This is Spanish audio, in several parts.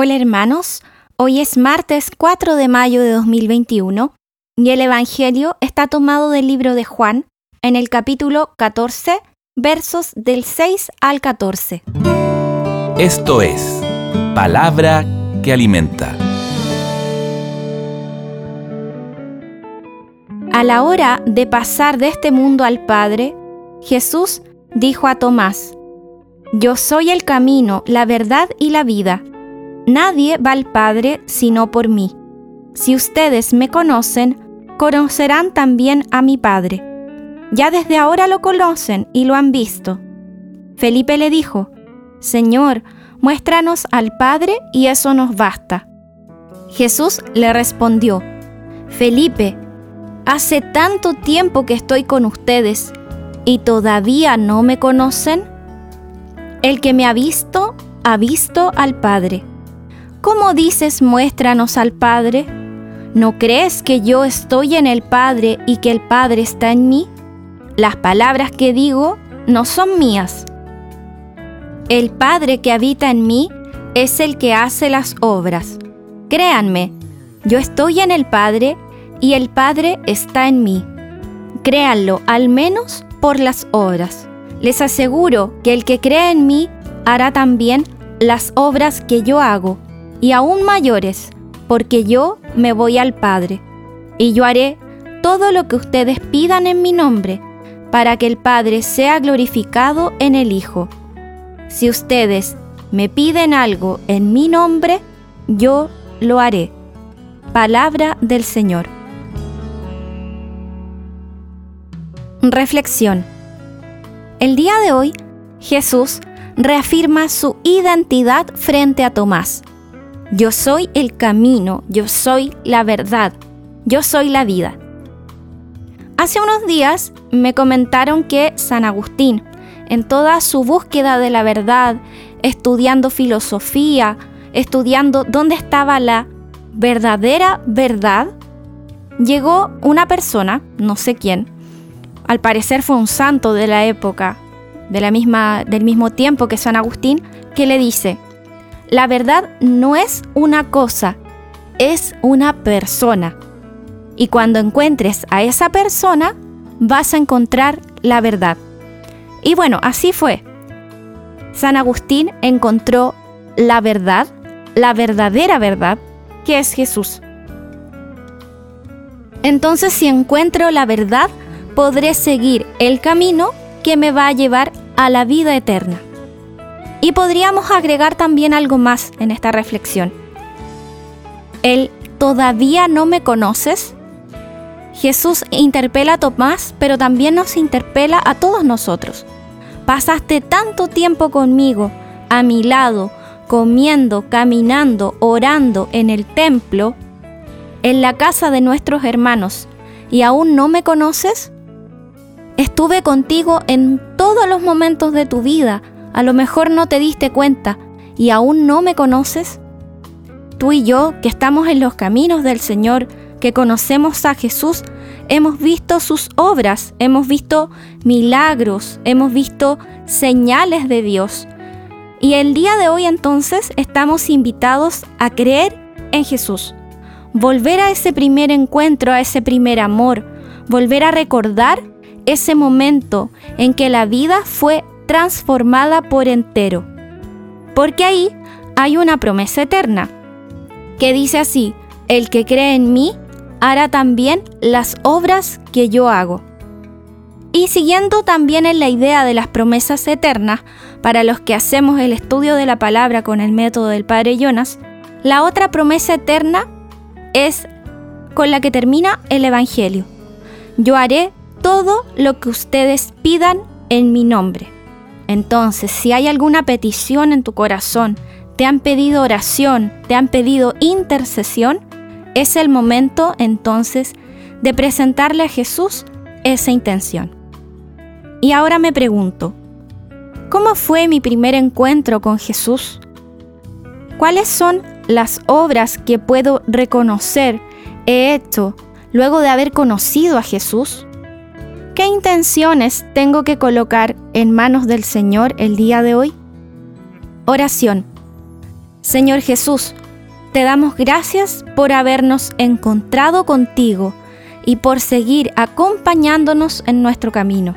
Hola hermanos, hoy es martes 4 de mayo de 2021 y el Evangelio está tomado del libro de Juan en el capítulo 14, versos del 6 al 14. Esto es palabra que alimenta. A la hora de pasar de este mundo al Padre, Jesús dijo a Tomás, Yo soy el camino, la verdad y la vida. Nadie va al Padre sino por mí. Si ustedes me conocen, conocerán también a mi Padre. Ya desde ahora lo conocen y lo han visto. Felipe le dijo, Señor, muéstranos al Padre y eso nos basta. Jesús le respondió, Felipe, hace tanto tiempo que estoy con ustedes y todavía no me conocen. El que me ha visto, ha visto al Padre. ¿Cómo dices muéstranos al Padre? ¿No crees que yo estoy en el Padre y que el Padre está en mí? Las palabras que digo no son mías. El Padre que habita en mí es el que hace las obras. Créanme, yo estoy en el Padre y el Padre está en mí. Créanlo al menos por las obras. Les aseguro que el que cree en mí hará también las obras que yo hago y aún mayores, porque yo me voy al Padre, y yo haré todo lo que ustedes pidan en mi nombre, para que el Padre sea glorificado en el Hijo. Si ustedes me piden algo en mi nombre, yo lo haré. Palabra del Señor. Reflexión. El día de hoy, Jesús reafirma su identidad frente a Tomás yo soy el camino, yo soy la verdad, yo soy la vida. Hace unos días me comentaron que San Agustín, en toda su búsqueda de la verdad, estudiando filosofía, estudiando dónde estaba la verdadera verdad, llegó una persona, no sé quién, al parecer fue un santo de la época, de la misma, del mismo tiempo que San Agustín, que le dice, la verdad no es una cosa, es una persona. Y cuando encuentres a esa persona, vas a encontrar la verdad. Y bueno, así fue. San Agustín encontró la verdad, la verdadera verdad, que es Jesús. Entonces si encuentro la verdad, podré seguir el camino que me va a llevar a la vida eterna. Y podríamos agregar también algo más en esta reflexión. El todavía no me conoces. Jesús interpela a Tomás, pero también nos interpela a todos nosotros. Pasaste tanto tiempo conmigo, a mi lado, comiendo, caminando, orando en el templo, en la casa de nuestros hermanos, y aún no me conoces? Estuve contigo en todos los momentos de tu vida, a lo mejor no te diste cuenta y aún no me conoces. Tú y yo, que estamos en los caminos del Señor, que conocemos a Jesús, hemos visto sus obras, hemos visto milagros, hemos visto señales de Dios. Y el día de hoy entonces estamos invitados a creer en Jesús, volver a ese primer encuentro, a ese primer amor, volver a recordar ese momento en que la vida fue transformada por entero. Porque ahí hay una promesa eterna, que dice así, el que cree en mí hará también las obras que yo hago. Y siguiendo también en la idea de las promesas eternas, para los que hacemos el estudio de la palabra con el método del Padre Jonas, la otra promesa eterna es con la que termina el Evangelio. Yo haré todo lo que ustedes pidan en mi nombre. Entonces, si hay alguna petición en tu corazón, te han pedido oración, te han pedido intercesión, es el momento entonces de presentarle a Jesús esa intención. Y ahora me pregunto, ¿cómo fue mi primer encuentro con Jesús? ¿Cuáles son las obras que puedo reconocer he hecho luego de haber conocido a Jesús? ¿Qué intenciones tengo que colocar en manos del Señor el día de hoy? Oración. Señor Jesús, te damos gracias por habernos encontrado contigo y por seguir acompañándonos en nuestro camino.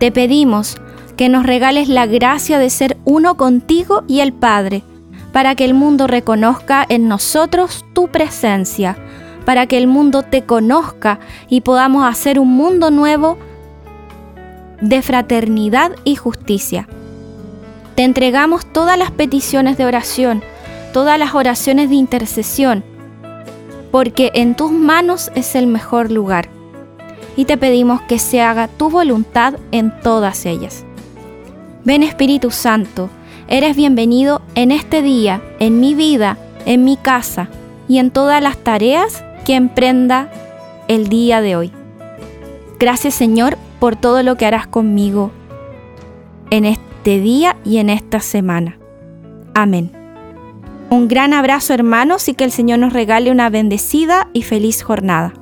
Te pedimos que nos regales la gracia de ser uno contigo y el Padre, para que el mundo reconozca en nosotros tu presencia, para que el mundo te conozca y podamos hacer un mundo nuevo de fraternidad y justicia. Te entregamos todas las peticiones de oración, todas las oraciones de intercesión, porque en tus manos es el mejor lugar. Y te pedimos que se haga tu voluntad en todas ellas. Ven Espíritu Santo, eres bienvenido en este día, en mi vida, en mi casa y en todas las tareas que emprenda el día de hoy. Gracias Señor por todo lo que harás conmigo en este día y en esta semana. Amén. Un gran abrazo hermanos y que el Señor nos regale una bendecida y feliz jornada.